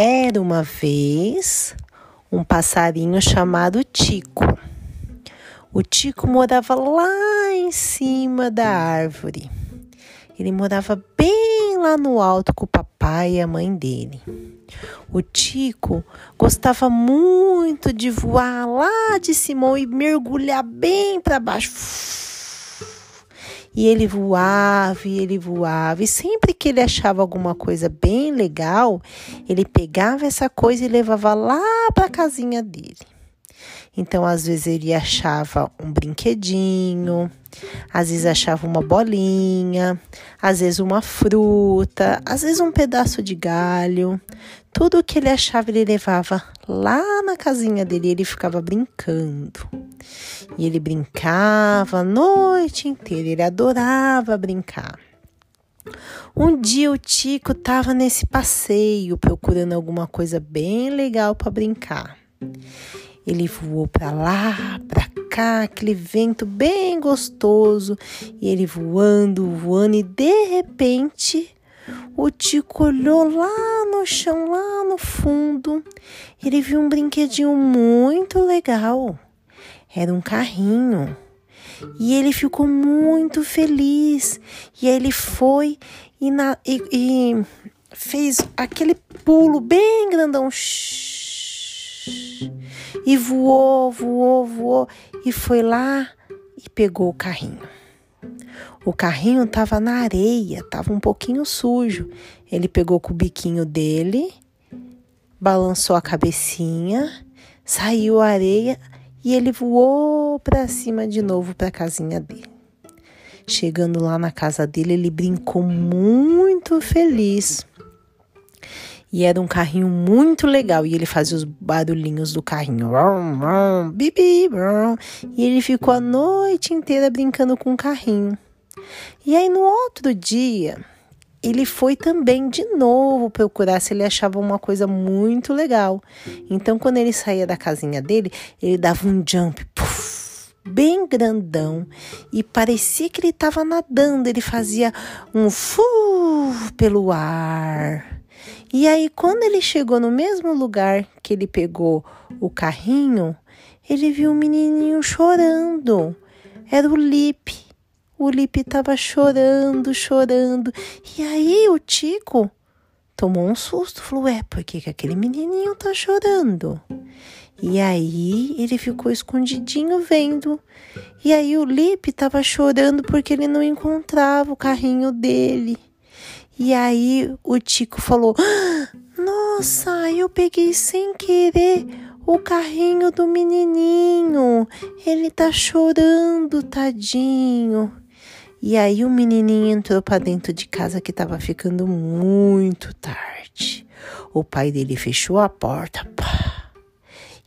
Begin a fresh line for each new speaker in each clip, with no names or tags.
Era uma vez um passarinho chamado Tico. O Tico morava lá em cima da árvore. Ele morava bem lá no alto com o papai e a mãe dele. O Tico gostava muito de voar lá de cima e mergulhar bem para baixo. E ele voava e ele voava. E sempre que ele achava alguma coisa bem legal, ele pegava essa coisa e levava lá para a casinha dele. Então, às vezes, ele achava um brinquedinho, às vezes achava uma bolinha, às vezes uma fruta, às vezes um pedaço de galho. Tudo que ele achava, ele levava lá na casinha dele e ele ficava brincando. E ele brincava a noite inteira, ele adorava brincar. Um dia o Tico estava nesse passeio procurando alguma coisa bem legal para brincar. Ele voou para lá, para cá, aquele vento bem gostoso, e ele voando, voando, e de repente o Tico olhou lá no chão, lá no fundo. Ele viu um brinquedinho muito legal. Era um carrinho. E ele ficou muito feliz. E aí ele foi e, na, e, e fez aquele pulo bem grandão. E voou, voou, voou e foi lá e pegou o carrinho. O carrinho estava na areia, estava um pouquinho sujo. Ele pegou com o biquinho dele, balançou a cabecinha, saiu a areia e ele voou para cima de novo para a casinha dele. Chegando lá na casa dele, ele brincou muito feliz. E era um carrinho muito legal. E ele fazia os barulhinhos do carrinho. Bibi. E ele ficou a noite inteira brincando com o carrinho. E aí no outro dia, ele foi também de novo procurar se ele achava uma coisa muito legal. Então, quando ele saía da casinha dele, ele dava um jump, puff, bem grandão, e parecia que ele estava nadando. Ele fazia um fu pelo ar. E aí, quando ele chegou no mesmo lugar que ele pegou o carrinho, ele viu um menininho chorando. Era o Lipe. O Lipe estava chorando, chorando. E aí o Tico tomou um susto, falou: "É, por que, que aquele menininho tá chorando?" E aí ele ficou escondidinho vendo. E aí o Lipe estava chorando porque ele não encontrava o carrinho dele. E aí o Tico falou: Nossa, eu peguei sem querer o carrinho do menininho. Ele tá chorando, tadinho. E aí o menininho entrou para dentro de casa que tava ficando muito tarde. O pai dele fechou a porta, pá,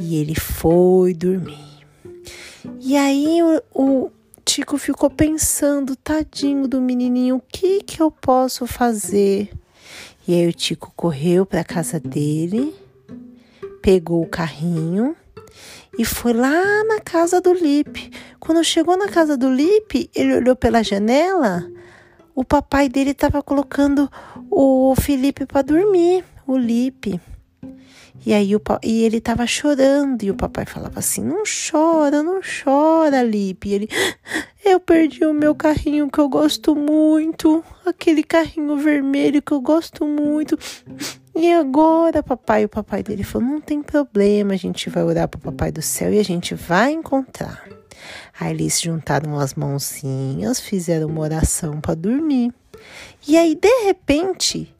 e ele foi dormir. E aí o, o Tico ficou pensando, tadinho do menininho, o que que eu posso fazer? E aí o Tico correu para casa dele, pegou o carrinho e foi lá na casa do Lipe. Quando chegou na casa do Lipe, ele olhou pela janela, o papai dele estava colocando o Felipe para dormir, o Lipe. E aí o, e ele tava chorando e o papai falava assim: "Não chora, não chora, Lipe". E ele: "Eu perdi o meu carrinho que eu gosto muito, aquele carrinho vermelho que eu gosto muito". E agora, papai? O papai dele falou: "Não tem problema, a gente vai orar pro papai do céu e a gente vai encontrar". Aí eles juntaram as mãozinhas, fizeram uma oração para dormir. E aí, de repente,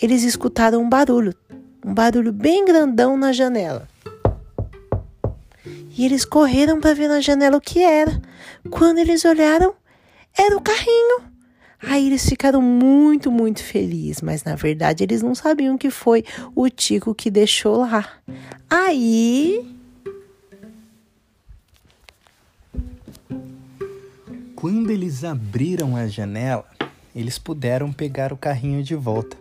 eles escutaram um barulho um barulho bem grandão na janela. E eles correram para ver na janela o que era. Quando eles olharam, era o carrinho. Aí eles ficaram muito, muito felizes, mas na verdade eles não sabiam que foi o Tico que deixou lá. Aí.
Quando eles abriram a janela, eles puderam pegar o carrinho de volta.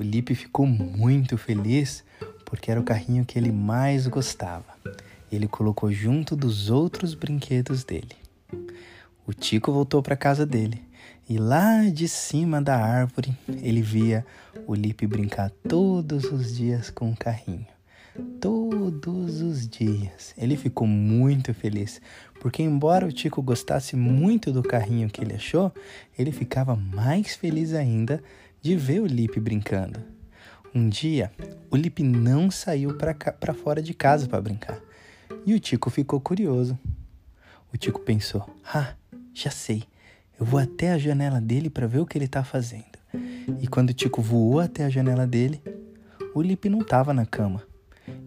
O Lipe ficou muito feliz porque era o carrinho que ele mais gostava. Ele colocou junto dos outros brinquedos dele. O Tico voltou para casa dele e lá de cima da árvore ele via o Lipe brincar todos os dias com o carrinho. Todos os dias. Ele ficou muito feliz, porque, embora o Tico gostasse muito do carrinho que ele achou, ele ficava mais feliz ainda de ver o Lipe brincando. Um dia, o Lipe não saiu para fora de casa para brincar e o Tico ficou curioso. O Tico pensou: Ah, já sei, eu vou até a janela dele para ver o que ele está fazendo. E quando o Tico voou até a janela dele, o Lipe não estava na cama.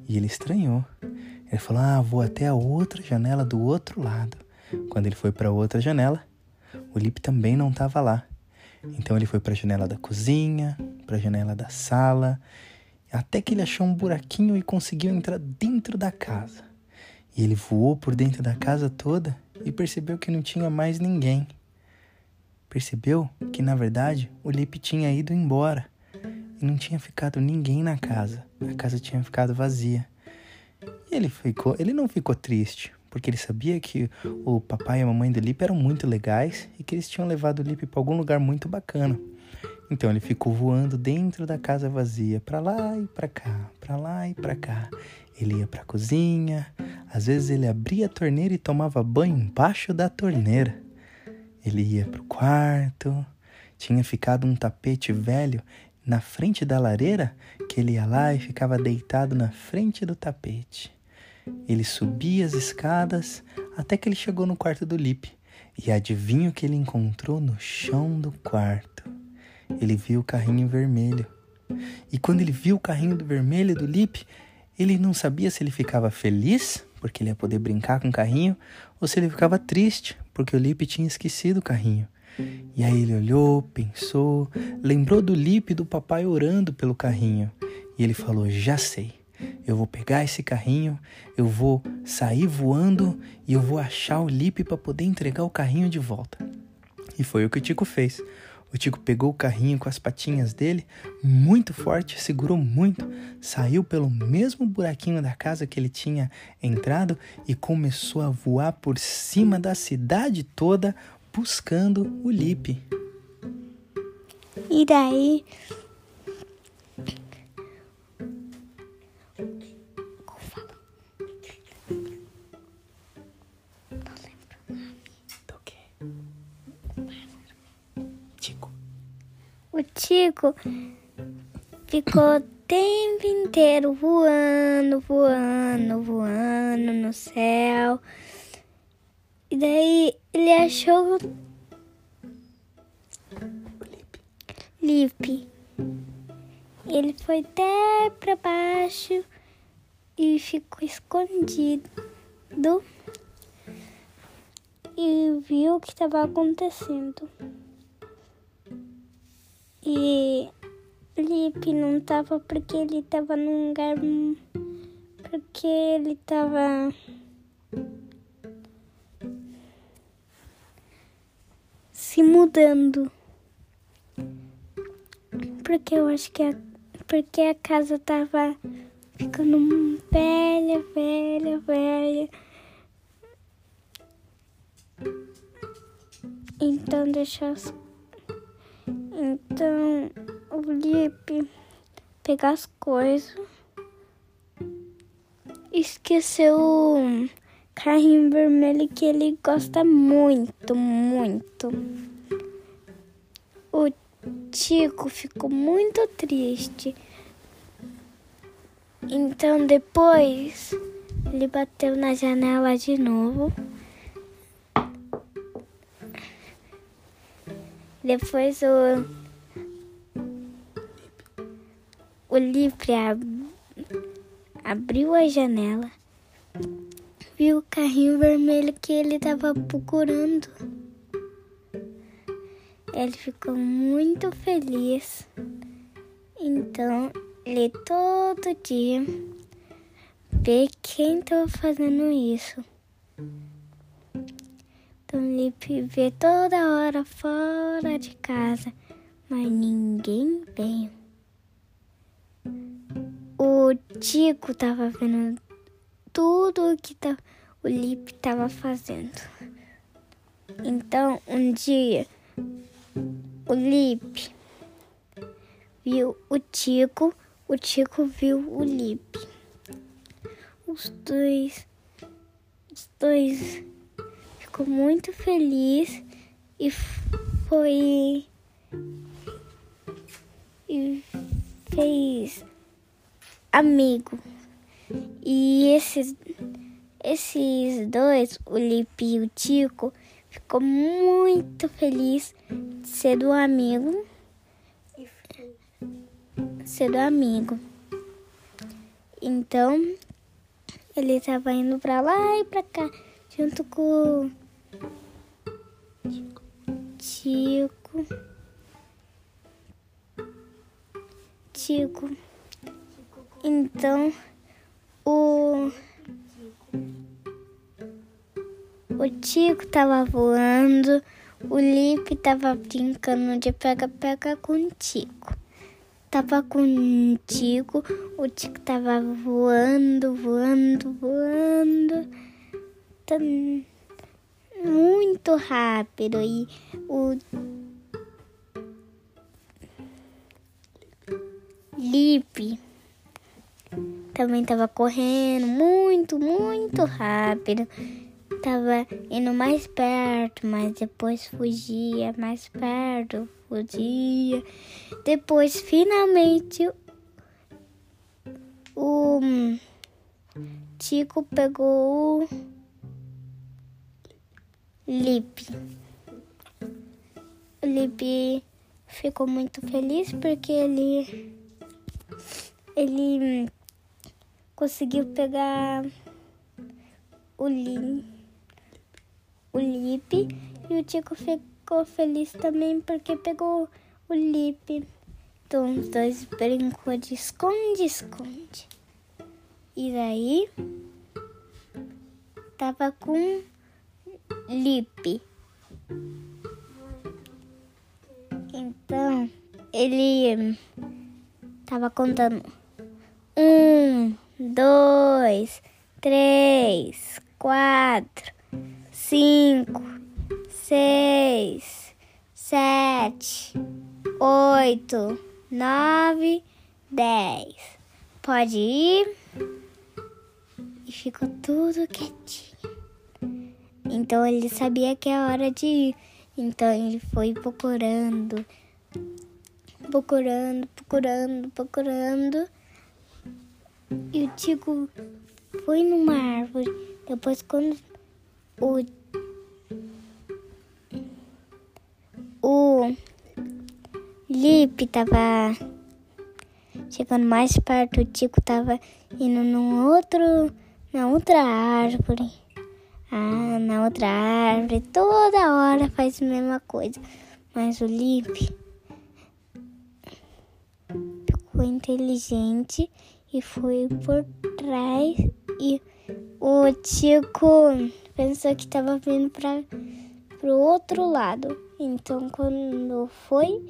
E ele estranhou. Ele falou: Ah, vou até a outra janela do outro lado. Quando ele foi para outra janela, o Lipe também não estava lá. Então ele foi para a janela da cozinha, para a janela da sala, até que ele achou um buraquinho e conseguiu entrar dentro da casa. E ele voou por dentro da casa toda e percebeu que não tinha mais ninguém. Percebeu que, na verdade, o Lipe tinha ido embora e não tinha ficado ninguém na casa. A casa tinha ficado vazia. E ele ficou, ele não ficou triste, porque ele sabia que o papai e a mamãe do Lipe eram muito legais e que eles tinham levado o Lipe para algum lugar muito bacana. Então ele ficou voando dentro da casa vazia, para lá e para cá, para lá e para cá. Ele ia para a cozinha, às vezes ele abria a torneira e tomava banho embaixo da torneira. Ele ia para o quarto, tinha ficado um tapete velho na frente da lareira que ele ia lá e ficava deitado na frente do tapete. Ele subia as escadas até que ele chegou no quarto do Lipe. E adivinha o que ele encontrou no chão do quarto? Ele viu o carrinho vermelho. E quando ele viu o carrinho do vermelho do Lipe, ele não sabia se ele ficava feliz porque ele ia poder brincar com o carrinho, ou se ele ficava triste, porque o Lipe tinha esquecido o carrinho. E aí ele olhou, pensou, lembrou do Lipe e do papai orando pelo carrinho. E ele falou: Já sei, eu vou pegar esse carrinho, eu vou sair voando e eu vou achar o Lipe para poder entregar o carrinho de volta. E foi o que o Tico fez. O Tico pegou o carrinho com as patinhas dele, muito forte, segurou muito, saiu pelo mesmo buraquinho da casa que ele tinha entrado e começou a voar por cima da cidade toda buscando o Lipe.
E daí O Tico ficou o tempo inteiro voando, voando, voando no céu. E daí ele achou Lipe. Ele foi até para baixo e ficou escondido e viu o que estava acontecendo. E Lipe não tava porque ele tava num lugar. Porque ele tava. Se mudando. Porque eu acho que a, porque a casa tava ficando velha, velha, velha. Então deixa as então, o Lipe pegar as coisas, esqueceu o carrinho vermelho que ele gosta muito, muito. O Tico ficou muito triste. Então depois ele bateu na janela de novo. Depois o. O ab, abriu a janela, viu o carrinho vermelho que ele estava procurando. Ele ficou muito feliz. Então, ele todo dia vê quem estava fazendo isso. Felipe vê toda hora fora de casa, mas ninguém vem. Tico tava vendo tudo o que tá, o Lipe tava fazendo. Então, um dia, o Lipe viu o Tico, o Tico viu o Lipe. Os dois, os dois ficou muito feliz e foi e fez amigo. E esses esses dois, o Lipe e o Tico, ficou muito feliz de ser do amigo. Ser do amigo. Então, ele estava indo para lá e para cá, junto com Tico. Tico. Então, o o Tico tava voando, o Lipe tava brincando de pega-pega com o Tico. Tava com o Tico, o Tico tava voando, voando, voando. Tá muito rápido e o Lipe também tava correndo muito, muito rápido tava indo mais perto, mas depois fugia mais perto, fugia. Depois, finalmente, o Tico pegou o Lip. O Lip ficou muito feliz porque ele ele conseguiu pegar o Lip o Lipe e o Tico ficou feliz também porque pegou o Lipe. Então os dois brincou de esconde-esconde. E daí tava com Lipe. Então ele tava contando um, dois, três, quatro, cinco, seis, sete, oito, nove, dez. Pode ir. E ficou tudo quietinho. Então ele sabia que é hora de ir. Então ele foi procurando, procurando, procurando, procurando. E o Tico foi numa árvore. Depois, quando o o Lipe tava chegando mais perto, o Tico tava indo num outro, na outra árvore. Ah, na outra árvore, toda hora faz a mesma coisa. Mas o Lipe ficou inteligente e foi por trás e o Tico pensou que estava vindo para o outro lado. Então, quando foi,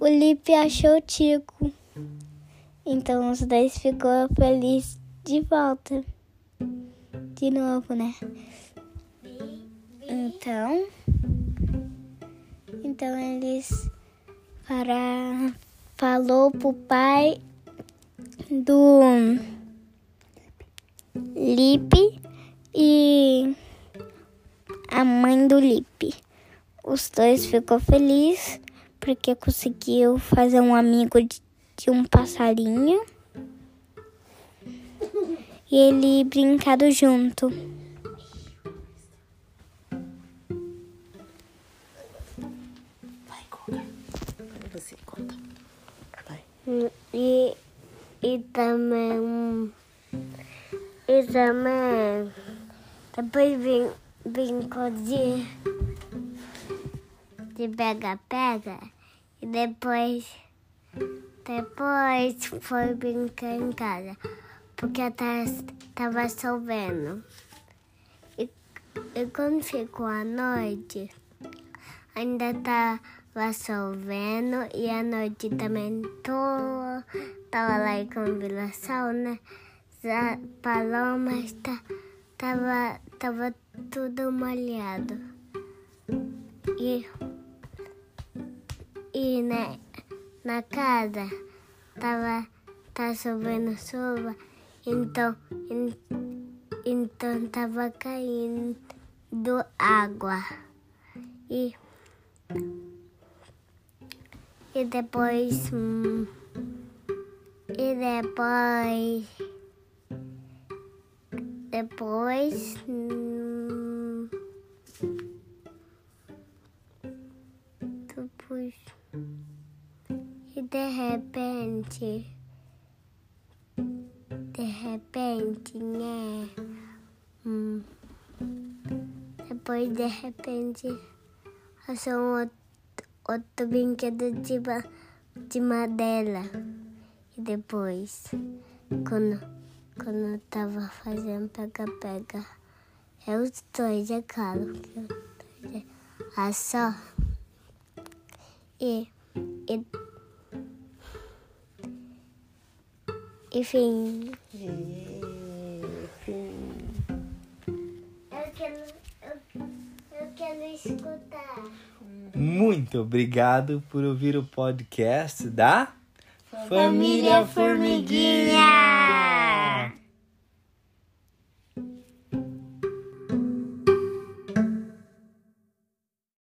o Lipe achou o Tico. Então, os dois ficou felizes de volta. De novo, né? Então, então eles para falou pro pai do Lipe e a mãe do Lipe. Os dois ficou feliz porque conseguiu fazer um amigo de, de um passarinho e ele brincado junto.
Vai, Coca. Você conta. Vai.
E, e também. E também. Depois vim, brincou de. De pega-pega. E depois. Depois foi brincar em casa. Porque tava chovendo. E, e quando ficou a noite, ainda tava chovendo e a noite também tô, tava lá em convilação, né? A palomas tá, tava, tava tudo molhado. E, e né,
na casa tava tá chovendo chuva, então en- então tava caindo água e e depois hum, e depois depois hum, depois e de repente de repente né hum, depois de repente achou um outro, outro brinquedo de, de madeira e depois quando quando eu tava fazendo pega-pega eu estou de calo que eu tô de- ah só. E e enfim. Eu
Muito obrigado por ouvir o podcast da
Família Formiguinha.